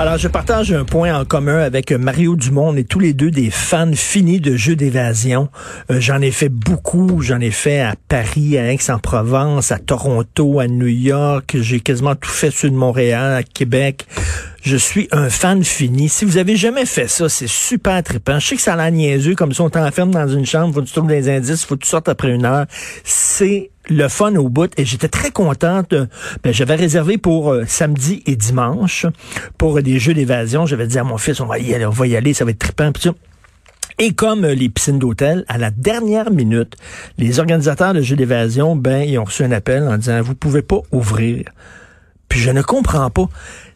Alors, je partage un point en commun avec Mario Dumont. On est tous les deux des fans finis de jeux d'évasion. Euh, j'en ai fait beaucoup. J'en ai fait à Paris, à Aix-en-Provence, à Toronto, à New York. J'ai quasiment tout fait sur de Montréal, à Québec. Je suis un fan fini. Si vous avez jamais fait ça, c'est super trippant. Je sais que ça a l'air niaiseux, comme si on t'enferme dans une chambre, faut que tu trouves des indices, faut que tu sortes après une heure. C'est le fun au bout et j'étais très contente. Ben, j'avais réservé pour euh, samedi et dimanche pour des jeux d'évasion. J'avais dit à mon fils, on va y aller, on va y aller, ça va être trippant. Puis ça. Et comme euh, les piscines d'hôtel, à la dernière minute, les organisateurs de jeux d'évasion, ben, ils ont reçu un appel en disant, vous pouvez pas ouvrir. Puis je ne comprends pas.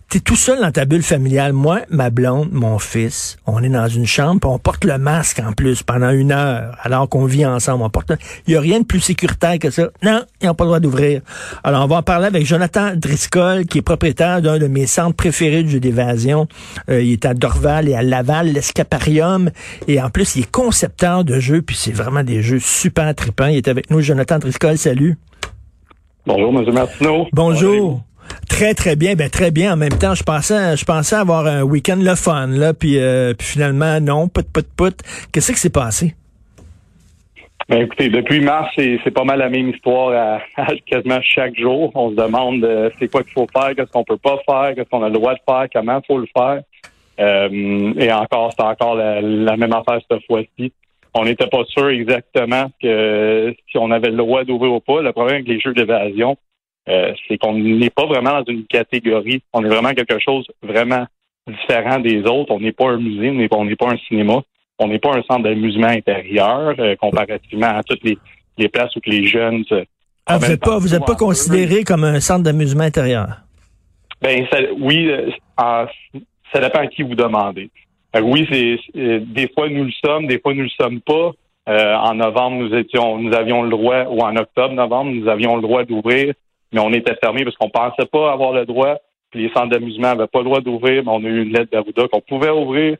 T'es tout seul dans ta bulle familiale. Moi, ma blonde, mon fils, on est dans une chambre, on porte le masque en plus pendant une heure, alors qu'on vit ensemble. On porte. Il y a rien de plus sécuritaire que ça. Non, ils n'ont pas le droit d'ouvrir. Alors, on va en parler avec Jonathan Driscoll, qui est propriétaire d'un de mes centres préférés de jeux d'évasion. Euh, il est à Dorval et à Laval, l'Escaparium. Et en plus, il est concepteur de jeux, puis c'est vraiment des jeux super trippants. Il est avec nous, Jonathan Driscoll. Salut. Bonjour, M. Martineau. Bonjour. Très très bien, ben très bien. En même temps, je pensais, je pensais avoir un week-end le fun là, puis, euh, finalement non, put put put. Qu'est-ce qui s'est passé? Ben écoutez, depuis mars, c'est pas mal la même histoire à, quasiment chaque jour. On se demande euh, c'est quoi qu'il faut faire, qu'est-ce qu'on peut pas faire, qu'est-ce qu'on a le droit de faire, comment il faut le faire. Euh, et encore, c'est encore la, la même affaire cette fois-ci. On n'était pas sûr exactement que si on avait le droit d'ouvrir ou pas. Le problème avec les jeux d'évasion, euh, c'est qu'on n'est pas vraiment dans une catégorie. On est vraiment quelque chose vraiment différent des autres. On n'est pas un musée, on n'est pas, un cinéma, on n'est pas un centre d'amusement intérieur euh, comparativement à toutes les, les places où que les jeunes se ah, Vous n'êtes pas, vous êtes pas considéré comme un centre d'amusement intérieur? Ben ça, oui, euh, ça dépend à qui vous demandez. Oui, c'est des fois nous le sommes, des fois nous le sommes pas. Euh, en novembre, nous étions, nous avions le droit, ou en octobre, novembre, nous avions le droit d'ouvrir, mais on était fermé parce qu'on pensait pas avoir le droit. Puis les centres d'amusement n'avaient pas le droit d'ouvrir, mais on a eu une lettre d'Arruda qu'on pouvait ouvrir.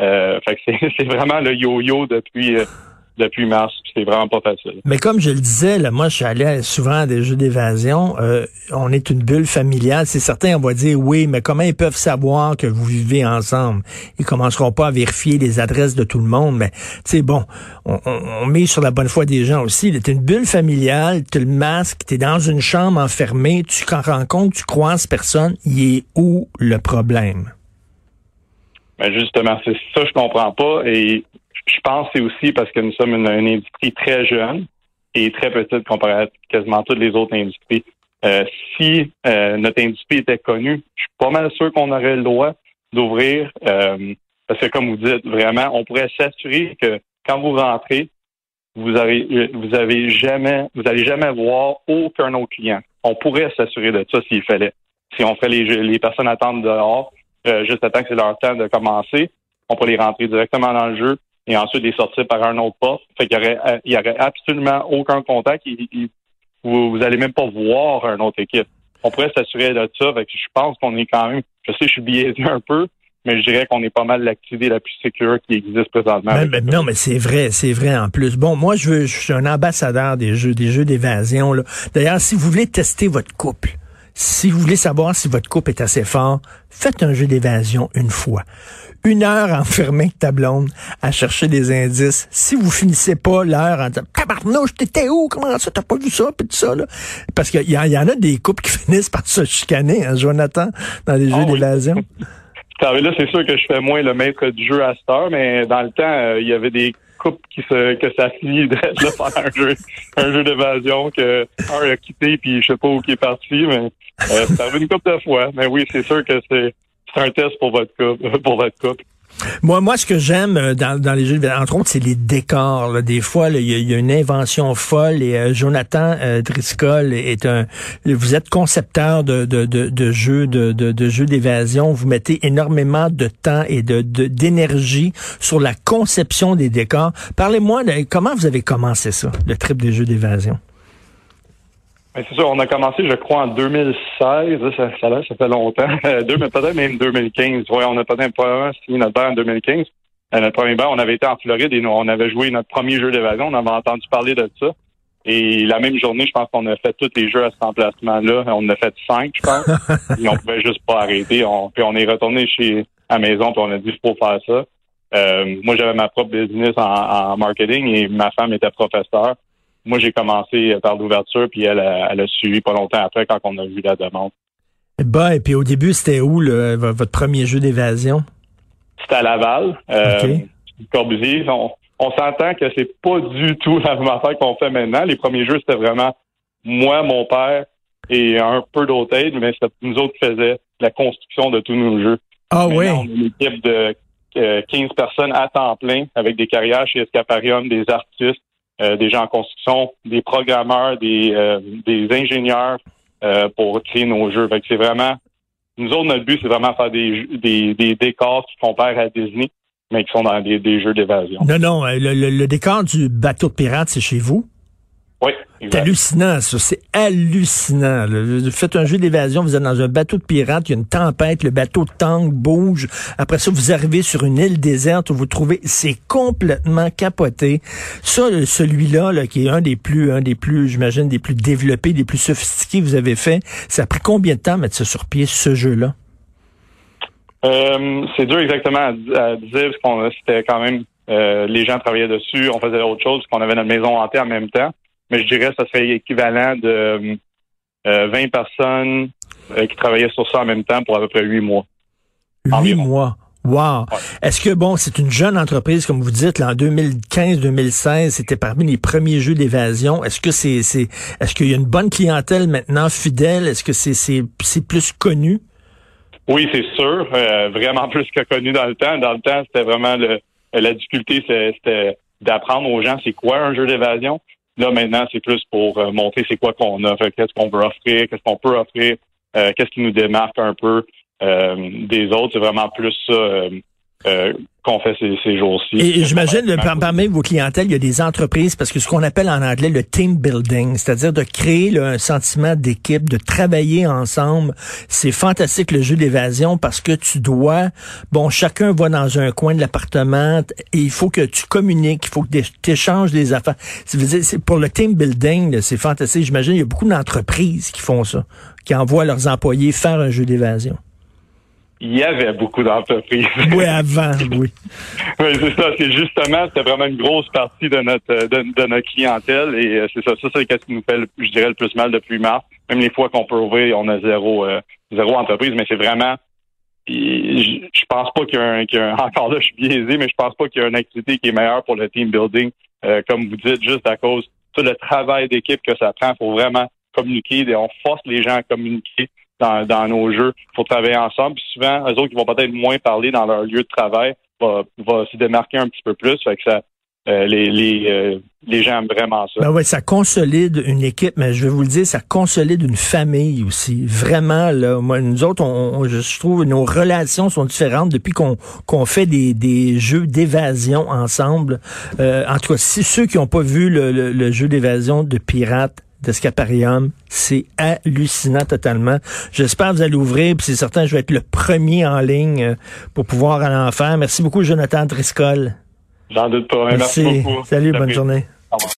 Euh, fait que c'est, c'est vraiment le yo-yo depuis euh, depuis mars. C'est vraiment pas facile. Mais comme je le disais, là, moi, je suis allé souvent à des jeux d'évasion. Euh, on est une bulle familiale. C'est certain, on va dire oui, mais comment ils peuvent savoir que vous vivez ensemble? Ils commenceront pas à vérifier les adresses de tout le monde, mais c'est bon, on, on, on met sur la bonne foi des gens aussi. T'es une bulle familiale, tu le masque, t'es dans une chambre enfermée, tu t'en rends compte, tu croises personne. Il est où le problème? Ben justement, c'est ça que je comprends pas. Et je pense que c'est aussi parce que nous sommes une, industrie très jeune et très petite comparée à quasiment toutes les autres industries. Euh, si euh, notre industrie était connue, je suis pas mal sûr qu'on aurait le droit d'ouvrir. euh, parce que comme vous dites, vraiment, on pourrait s'assurer que quand vous rentrez, vous avez vous avez jamais vous allez jamais voir aucun autre client. On pourrait s'assurer de ça s'il fallait. Si on fait les, les personnes attendre dehors, euh, juste à temps que c'est leur temps de commencer, on pourrait les rentrer directement dans le jeu et ensuite les sortir par un autre poste. Fait qu'il y aurait, euh, il y aurait absolument aucun contact. Il- vous, vous allez même pas voir une autre équipe. On pourrait s'assurer de ça. Fait que je pense qu'on est quand même, je sais, je suis biaisé un peu, mais je dirais qu'on est pas mal l'activité la plus sécure qui existe présentement. Non, mais c'est vrai, c'est vrai en plus. Bon, moi, je, veux, je suis un ambassadeur des jeux, des jeux d'évasion. D'ailleurs, si vous voulez tester votre couple, si vous voulez savoir si votre couple est assez fort, faites un jeu d'évasion une fois. Une heure enfermée avec ta blonde à chercher des indices. Si vous finissez pas l'heure en disant Tabarnouche, t'étais où? Comment ça? T'as pas vu ça? Puis tout ça, là. Parce qu'il y, en- il y en a des couples qui finissent par se chicaner, hein, Jonathan, dans les jeux oui. d'évasion. Là, c'est sûr que je fais moins le maître du jeu à cette heure, mais dans le temps, euh, il y avait des couples qui se que ça finit de pendant un jeu, un jeu d'évasion que un a quitté puis je sais pas où qui est parti, mais euh, c'est arrivé une couple de fois. Mais oui, c'est sûr que c'est c'est un test pour votre couple, pour votre couple. Moi, moi, ce que j'aime euh, dans, les jeux, entre autres, c'est les décors. Des fois, il y, a- une invention folle et euh, Jonathan euh, Driscoll est un. Vous êtes concepteur de, de, de, jeux de, jeux d'évasion. Vous mettez énormément de temps et de d'énergie sur la conception des décors. Parlez-moi comment vous avez commencé ça, le trip des jeux d'évasion? Ben, c'est sûr, on a commencé, je crois, en 2016. Là, Ça, ça, ça fait longtemps. Euh, peut-être même 2015. Ouais, on a peut-être probablement signé notre bail en 2015. Euh, notre premier bail, on avait été en Floride et nous, on avait joué notre premier jeu d'évasion. On avait entendu parler de ça. Et la même journée, je pense qu'on a fait tous les jeux à cet emplacement-là. On en a fait cinq, je pense. et on pouvait juste pas arrêter. On, puis on est retourné chez à la maison puis on a dit faut faire ça. Euh, moi, j'avais ma propre business en, en marketing et ma femme était professeure. Moi, j'ai commencé par l'ouverture, puis elle a, elle a suivi pas longtemps après quand on a vu la demande. Bah, et puis au début, c'était où le, votre premier jeu d'évasion? C'était à Laval, euh. Corbusier. On, on s'entend que c'est pas du tout la même affaire qu'on fait maintenant. Les premiers jeux, c'était vraiment moi, mon père et un peu d'autres aides, mais nous autres qui faisaient la construction de tous nos jeux. Ah oui. On une équipe de euh, 15 personnes à temps plein avec des carrières chez Escaparium, des artistes, euh, des gens en construction, des programmeurs, des, euh, des ingénieurs euh, pour créer nos jeux. Fait que c'est vraiment, nous autres, notre but, c'est vraiment faire des, des, des décors qui comparent à Disney, mais qui sont dans des, des jeux d'évasion. Non, non, euh, le, le- le décor du bateau de pirate, c'est chez vous? Oui, C'est hallucinant, ça. C'est hallucinant. Vous faites un jeu d'évasion, vous êtes dans un bateau de pirate, il y a une tempête, le bateau tangue, bouge. Après ça, vous arrivez sur une île déserte où vous trouvez, c'est complètement capoté. Ça, le- celui-là, là, qui est un des plus, un des plus, j'imagine, des plus développés, des plus sophistiqués que vous avez fait, ça a pris combien de temps mettre ça sur pied, ce jeu-là? Euh, c'est dur exactement à, à dire parce qu'on c'était quand même euh, les gens travaillaient dessus, on faisait autre chose, parce qu'on avait notre maison hantée en même temps. Mais je dirais que ça serait équivalent de euh, 20 personnes euh, qui travaillaient sur ça en même temps pour à peu près 8 mois. Huit Environ. mois. Wow. Ouais. Est-ce que, bon, c'est une jeune entreprise, comme vous dites, là, en 2015-2016, c'était parmi les premiers jeux d'évasion. Est-ce que c'est, c'est, est-ce qu'il y a une bonne clientèle maintenant, fidèle? Est-ce que c'est, c'est, c'est plus connu? Oui, c'est sûr. euh, vraiment plus que connu dans le temps. Dans le temps, c'était vraiment le, la difficulté, c'était d'apprendre aux gens c'est quoi un jeu d'évasion. Là, maintenant, c'est plus pour euh, montrer c'est quoi qu'on a, qu'est-ce qu'on veut offrir, qu'est-ce qu'on peut offrir, euh, qu'est-ce qui nous démarque un peu euh, des autres. C'est vraiment plus ça euh, qu'on fait ces, ces jours-ci. Et, j'imagine, parmi vos clientèles, il y a des entreprises, parce que ce qu'on appelle en anglais le team building, c'est-à-dire de créer là, un sentiment d'équipe, de travailler ensemble. C'est fantastique le jeu d'évasion parce que tu dois, bon, chacun va dans un coin de l'appartement et il faut que tu communiques, il faut que tu échanges des affaires. C'est- pour le team building, là, c'est fantastique. J'imagine, il y a beaucoup d'entreprises qui font ça, qui envoient leurs employés faire un jeu d'évasion. Il y avait beaucoup d'entreprises. Oui, avant, oui. Oui, c'est ça. C'est justement, c'était vraiment une grosse partie de notre euh, de, de notre clientèle et euh, c'est ça. Ça, c'est ce qui nous fait, le- je dirais, le plus mal depuis mars. Même les fois qu'on peut ouvrir, on a zéro euh, zéro entreprise, mais c'est vraiment. puis Je je pense pas qu'il y a, un, qu'il y a un- encore là, je suis biaisé, mais je pense pas qu'il y a une activité qui est meilleure pour le team building, euh, comme vous dites, juste à cause tout le travail d'équipe que ça prend. faut vraiment communiquer. On force les gens à communiquer dans, dans nos jeux. Il faut travailler ensemble. Puis souvent, eux autres qui vont peut-être moins parler dans leur lieu de travail va, va se démarquer un petit peu plus. Fait que ça, euh, les, les, euh, les gens aiment vraiment ça. Ben ouais, ça consolide une équipe, mais je vais vous le dire, ça consolide une famille aussi. Vraiment, là, moi, nous autres, on, on- je trouve nos relations sont différentes depuis qu'on qu'on fait des, des jeux d'évasion ensemble. Euh, en tout cas, si ceux qui n'ont pas vu le, le- le jeu d'évasion de Pirates d'Escaparium, c'est hallucinant totalement. J'espère que vous allez ouvrir, puis c'est certain, je vais être le premier en ligne euh, pour pouvoir aller en faire. Merci beaucoup, Jonathan Driscoll. J'en doute pas. Merci, beaucoup. Salut, bonne journée. Au revoir.